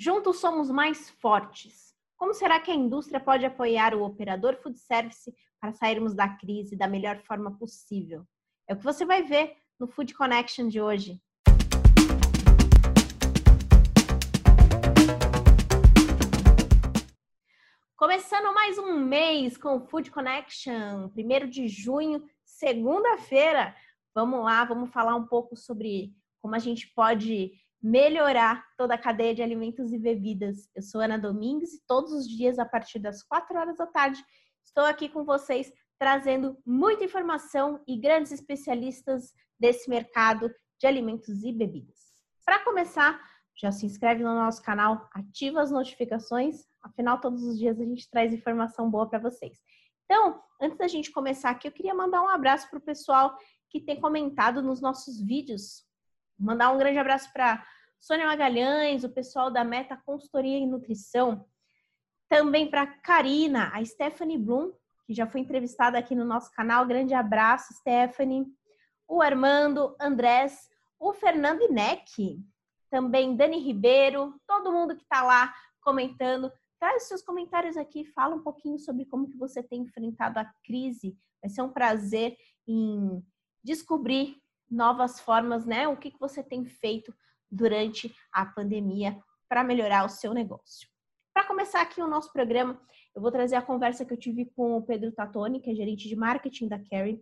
Juntos somos mais fortes. Como será que a indústria pode apoiar o operador food service para sairmos da crise da melhor forma possível? É o que você vai ver no Food Connection de hoje. Começando mais um mês com o Food Connection, 1 de junho, segunda-feira. Vamos lá, vamos falar um pouco sobre como a gente pode melhorar toda a cadeia de alimentos e bebidas. Eu sou Ana Domingues e todos os dias, a partir das 4 horas da tarde, estou aqui com vocês trazendo muita informação e grandes especialistas desse mercado de alimentos e bebidas. Para começar, já se inscreve no nosso canal, ativa as notificações, afinal, todos os dias a gente traz informação boa para vocês. Então, antes da gente começar aqui, eu queria mandar um abraço para o pessoal que tem comentado nos nossos vídeos Mandar um grande abraço para Sônia Magalhães, o pessoal da Meta Consultoria em Nutrição. Também para Karina, a Stephanie Bloom, que já foi entrevistada aqui no nosso canal. Grande abraço, Stephanie. O Armando, Andrés, o Fernando Inek, também Dani Ribeiro, todo mundo que está lá comentando. Traz seus comentários aqui, fala um pouquinho sobre como que você tem enfrentado a crise. Vai ser um prazer em descobrir novas formas, né? O que, que você tem feito durante a pandemia para melhorar o seu negócio. Para começar aqui o nosso programa, eu vou trazer a conversa que eu tive com o Pedro Tatoni, que é gerente de marketing da Carrie,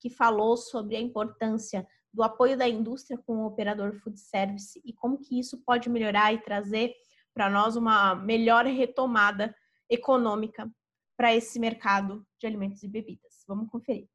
que falou sobre a importância do apoio da indústria com o operador food service e como que isso pode melhorar e trazer para nós uma melhor retomada econômica para esse mercado de alimentos e bebidas. Vamos conferir.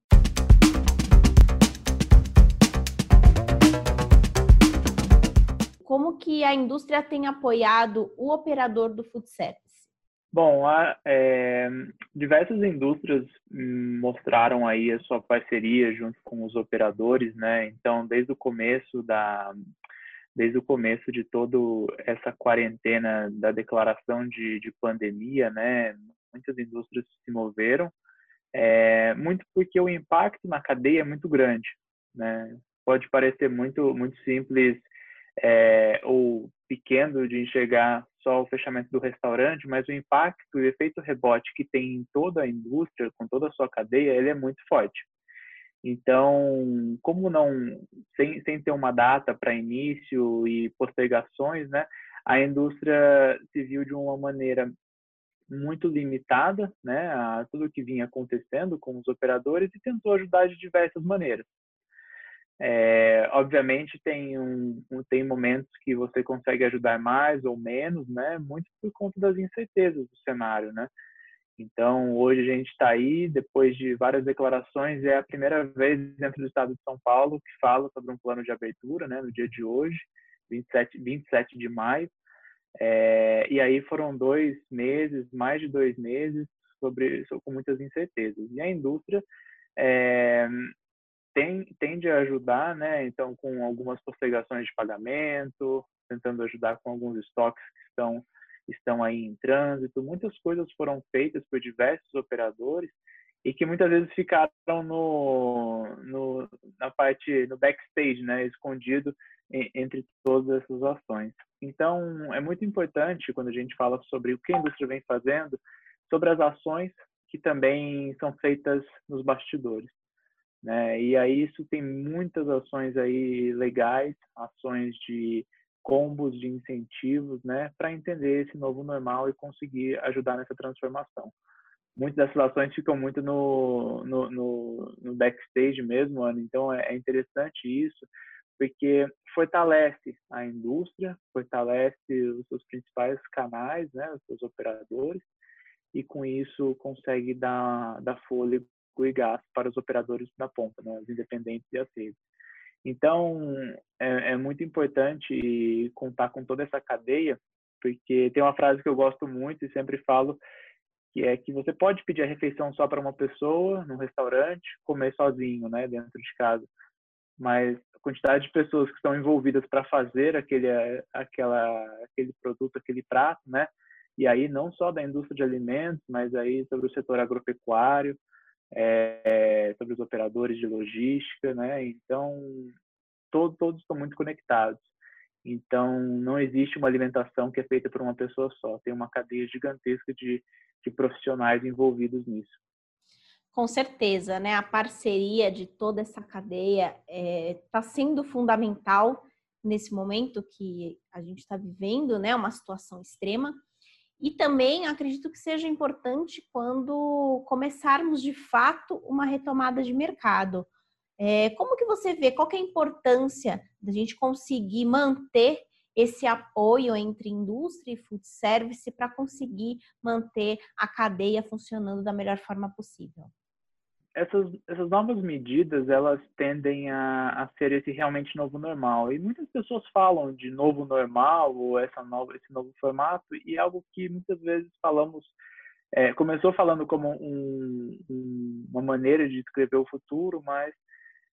Como que a indústria tem apoiado o operador do food service? Bom, a, é, diversas indústrias mostraram aí a sua parceria junto com os operadores, né? Então, desde o começo da desde o começo de toda essa quarentena da declaração de, de pandemia, né? Muitas indústrias se moveram, é, muito porque o impacto na cadeia é muito grande, né? Pode parecer muito muito simples é, ou pequeno de enxergar só o fechamento do restaurante, mas o impacto e o efeito rebote que tem em toda a indústria, com toda a sua cadeia, ele é muito forte. Então, como não, sem, sem ter uma data para início e postergações, né, a indústria se viu de uma maneira muito limitada, né, a tudo que vinha acontecendo com os operadores e tentou ajudar de diversas maneiras. É, obviamente tem um, tem momentos que você consegue ajudar mais ou menos, né? Muito por conta das incertezas do cenário, né? Então hoje a gente está aí depois de várias declarações é a primeira vez dentro do Estado de São Paulo que fala sobre um plano de abertura, né? No dia de hoje, 27 27 de maio. É, e aí foram dois meses, mais de dois meses sobre com muitas incertezas. E a indústria é, tem, tende a ajudar, né? Então, com algumas postergações de pagamento, tentando ajudar com alguns estoques que estão estão aí em trânsito. Muitas coisas foram feitas por diversos operadores e que muitas vezes ficaram no, no na parte no backstage, né? Escondido entre todas essas ações. Então, é muito importante quando a gente fala sobre o que a indústria vem fazendo, sobre as ações que também são feitas nos bastidores. Né? E aí isso tem muitas ações aí legais, ações de combos de incentivos, né, para entender esse novo normal e conseguir ajudar nessa transformação. Muitas dessas ações ficam muito no, no, no, no backstage mesmo, Ana, então é, é interessante isso, porque fortalece a indústria, fortalece os seus principais canais, né, os seus operadores, e com isso consegue dar, dar fôlego e gasto para os operadores da ponta, né, os independentes e as redes. Então, é, é, muito importante contar com toda essa cadeia, porque tem uma frase que eu gosto muito e sempre falo, que é que você pode pedir a refeição só para uma pessoa, num restaurante, comer sozinho, né, dentro de casa. Mas a quantidade de pessoas que estão envolvidas para fazer aquele, aquela, aquele produto, aquele prato, né, e aí não só da indústria de alimentos, mas aí sobre o setor agropecuário, é, sobre os operadores de logística, né? Então, todo, todos estão muito conectados. Então, não existe uma alimentação que é feita por uma pessoa só. Tem uma cadeia gigantesca de, de profissionais envolvidos nisso. Com certeza, né? A parceria de toda essa cadeia está é, tá sendo fundamental nesse momento que a gente está vivendo, né? Uma situação extrema. E também acredito que seja importante quando começarmos de fato uma retomada de mercado. É, como que você vê? Qual é a importância da gente conseguir manter esse apoio entre indústria e food service para conseguir manter a cadeia funcionando da melhor forma possível? Essas, essas novas medidas elas tendem a, a ser esse realmente novo normal. E muitas pessoas falam de novo normal ou essa nova esse novo formato e é algo que muitas vezes falamos é, começou falando como um, um, uma maneira de descrever o futuro mas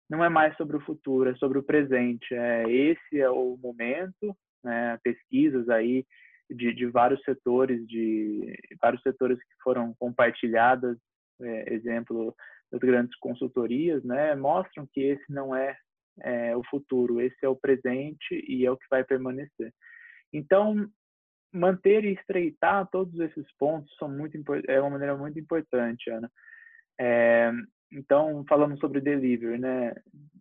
não é mais sobre o futuro é sobre o presente. É esse é o momento né, pesquisas aí de, de vários setores de vários setores que foram compartilhadas é, exemplo das grandes consultorias, né, mostram que esse não é, é, o futuro, esse é o presente e é o que vai permanecer. Então, manter e estreitar todos esses pontos são muito é uma maneira muito importante, Ana. É, então, falando sobre delivery, né,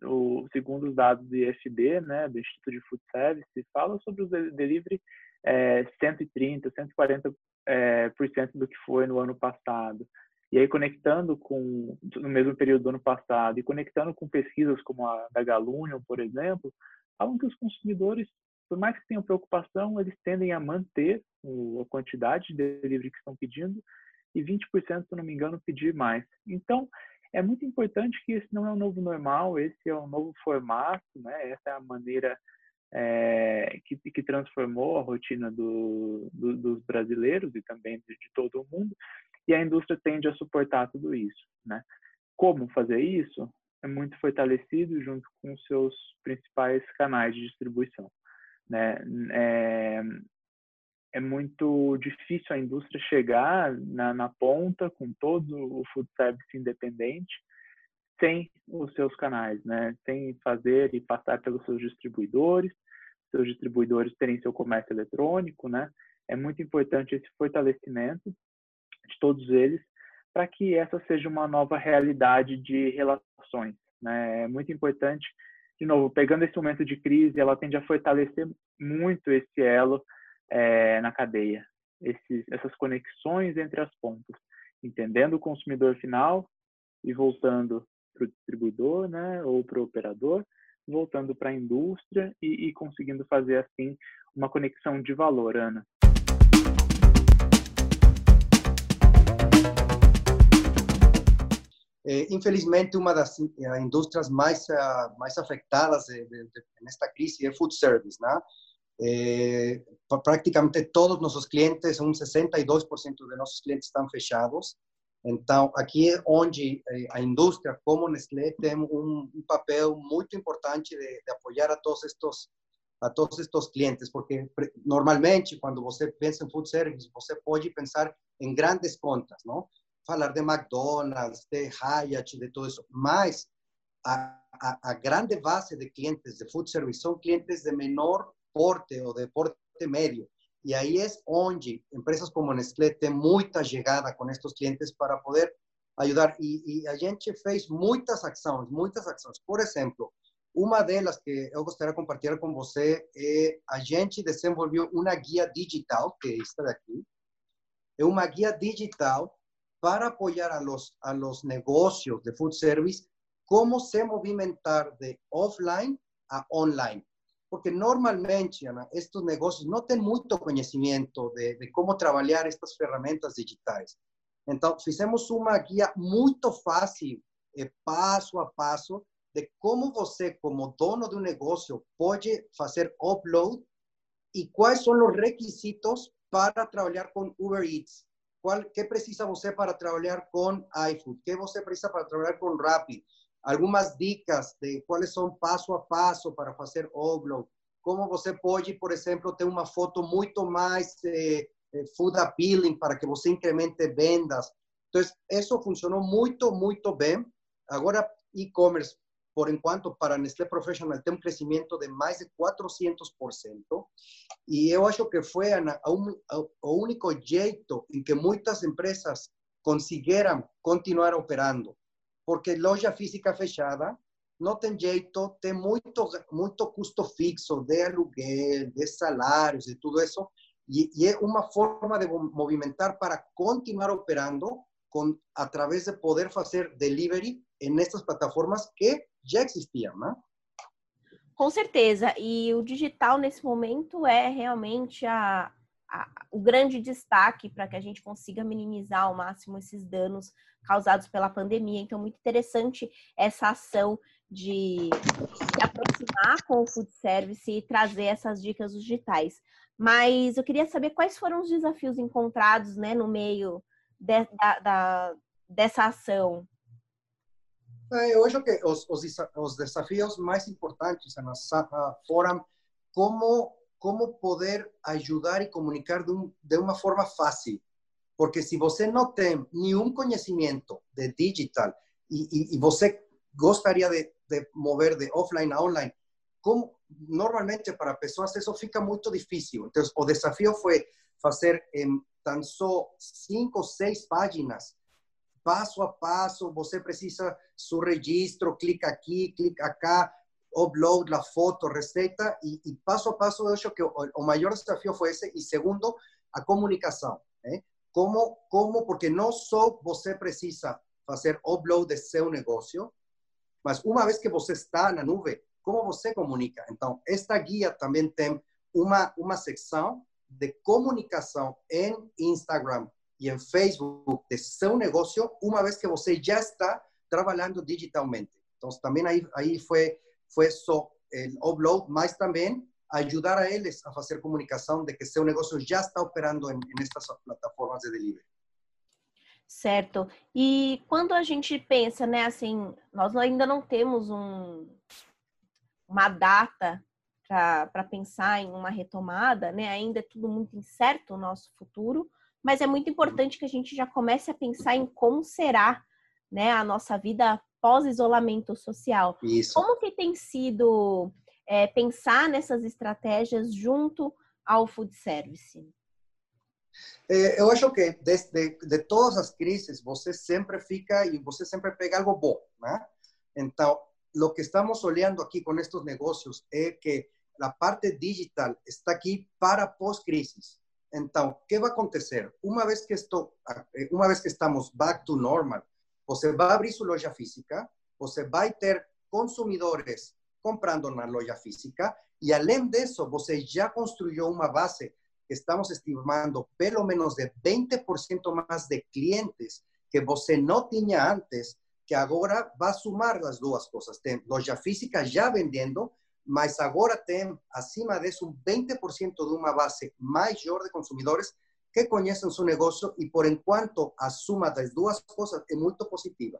o, segundo os dados do IFB, né, do Instituto de Food Service, fala sobre o delivery é, 130, 140 é, por cento do que foi no ano passado. E aí, conectando com, no mesmo período do ano passado, e conectando com pesquisas como a da Galunion, por exemplo, falam que os consumidores, por mais que tenham preocupação, eles tendem a manter a quantidade de delivery que estão pedindo e 20%, se não me engano, pedir mais. Então, é muito importante que esse não é um novo normal, esse é um novo formato, né? essa é a maneira é, que, que, transformou a rotina do, do, dos brasileiros e também de, de todo o mundo e a indústria tende a suportar tudo isso, né? Como fazer isso? É muito fortalecido junto com seus principais canais de distribuição, né? É, é muito difícil a indústria chegar na, na ponta com todo o food service independente sem os seus canais, né? Sem fazer e passar pelos seus distribuidores, seus distribuidores terem seu comércio eletrônico, né? É muito importante esse fortalecimento de todos eles, para que essa seja uma nova realidade de relações. Né? É muito importante, de novo, pegando esse momento de crise, ela tende a fortalecer muito esse elo é, na cadeia, esses, essas conexões entre as pontas, entendendo o consumidor final e voltando para o distribuidor, né, ou para o operador, voltando para a indústria e, e conseguindo fazer assim uma conexão de valor, Ana. Infelizmente, uma das eh, indústrias mais, uh, mais afetadas nesta crise é food service, né? Eh, praticamente todos nossos clientes, um 62% de nossos clientes estão fechados. Então, aqui é onde a indústria, como Nestlé, tem um, um papel muito importante de, de, apoiar a todos estes a todos estes clientes, porque normalmente quando você pensa em food service, você pode pensar em grandes contas, não? Falar de McDonald's, de Hyatt, de todo isso, mas a, a, a, grande base de clientes de food service são clientes de menor porte ou de porte médio. E aí é onde empresas como Nestlé têm muita chegada com estes clientes para poder ajudar. E, e, a gente fez muitas ações, muitas ações. Por exemplo, uma delas que eu gostaria de compartilhar com você é a gente desenvolveu uma guia digital, que é esta daqui. É uma guia digital para apoyar a los, a los negocios de food service cómo se movimentar de offline a online. Porque normalmente estos negocios no tienen mucho conocimiento de, cómo trabajar estas herramientas digitales. Entonces, hicimos una guía muy fácil, eh, paso a paso, de cómo você, como dono de un negocio, puede hacer upload y cuáles son los requisitos para trabajar con Uber Eats, qual, que precisa você para trabalhar com iFood? que você precisa para trabalhar com Rappi? Algumas dicas de quais são passo a passo para fazer upload. Como você pode, por exemplo, ter uma foto muito mais eh, eh, food appealing para que você incremente vendas. Então, isso funcionou muito, muito bem. Agora, e-commerce, por enquanto, para Nestlé Professional tem um crescimento de mais de 400%. E eu acho que foi o único jeito em que muitas empresas conseguiram continuar operando. Porque loja física fechada não tem jeito, tem muito, muito custo fixo de aluguel, de salários e tudo isso. E, e é uma forma de movimentar para continuar operando com, através de poder fazer delivery nessas plataformas que já existiam, né? Com certeza. E o digital, nesse momento, é realmente a, a, o grande destaque para que a gente consiga minimizar ao máximo esses danos causados pela pandemia. Então, muito interessante essa ação de se aproximar com o food service e trazer essas dicas digitais. Mas eu queria saber quais foram os desafios encontrados né, no meio de, da, da, dessa ação. Eu acho que os, os, os desafios mais importantes foram como como poder ajudar e comunicar de, um, de uma forma fácil. Porque se você não tem nenhum conhecimento de digital e, e, e você gostaria de, de mover de offline a online, como normalmente para pessoas isso fica muito difícil. Então, o desafio foi fazer em tão só cinco, seis páginas, passo a passo, você precisa seu registro, clica aqui, clica acá, upload la foto, receita, e, e passo a passo eu acho que o, o, maior desafio foi esse, e segundo, a comunicação. Né? Como, como, porque não só você precisa fazer upload de seu negócio, mas uma vez que você está na nuvem, como você comunica? Então, esta guia também tem uma, uma secção de comunicação em Instagram e em Facebook de seu negócio, uma vez que você já está trabalhando digitalmente. Então, também aí, aí foi foi só o upload, mas também ajudar a eles a fazer comunicação de que seu negócio já está operando em, em estas plataformas de delivery. Certo. E quando a gente pensa, né, assim, nós ainda não temos um, uma data para pensar em uma retomada, né? Ainda é tudo muito incerto o nosso futuro, mas é muito importante que a gente já comece a pensar em como será, né, a nossa vida pós-isolamento social. Isso. Como que tem sido é, pensar nessas estratégias junto ao food service? É, eu acho que de, de, todas as crises, você sempre fica e você sempre pega algo bom, né? Então, o que estamos olhando aqui com estes negócios é que a parte digital está aqui para pós-crisis. Então, o que vai acontecer? Uma vez que estou, eh, uma vez que estamos back to normal, você vai abrir sua loja física, você vai ter consumidores comprando na loja física e além disso, você já construiu uma base que estamos estimando pelo menos de 20% mais de clientes que você não tinha antes, que agora vai sumar as duas coisas. Tem loja física já vendendo, mas agora tem acima disso um 20% de uma base maior de consumidores que conhecem seu negócio e, por enquanto, a suma das duas coisas é muito positiva.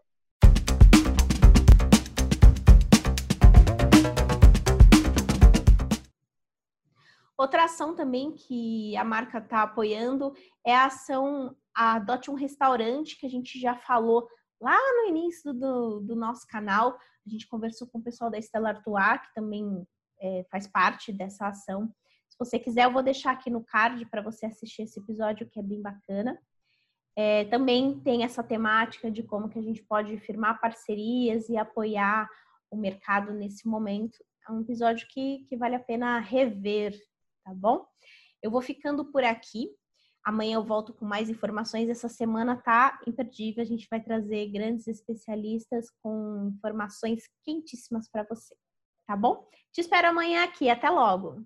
Outra ação também que a marca está apoiando é a ação Adote um Restaurante, que a gente já falou lá no início do, do nosso canal. A gente conversou com o pessoal da Estela Artois, que também é, faz parte dessa ação. Se você quiser, eu vou deixar aqui no card para você assistir esse episódio, que é bem bacana. É, também tem essa temática de como que a gente pode firmar parcerias e apoiar o mercado nesse momento. É um episódio que, que vale a pena rever, tá bom? Eu vou ficando por aqui. Amanhã eu volto com mais informações. Essa semana tá imperdível. A gente vai trazer grandes especialistas com informações quentíssimas para você, tá bom? Te espero amanhã aqui. Até logo!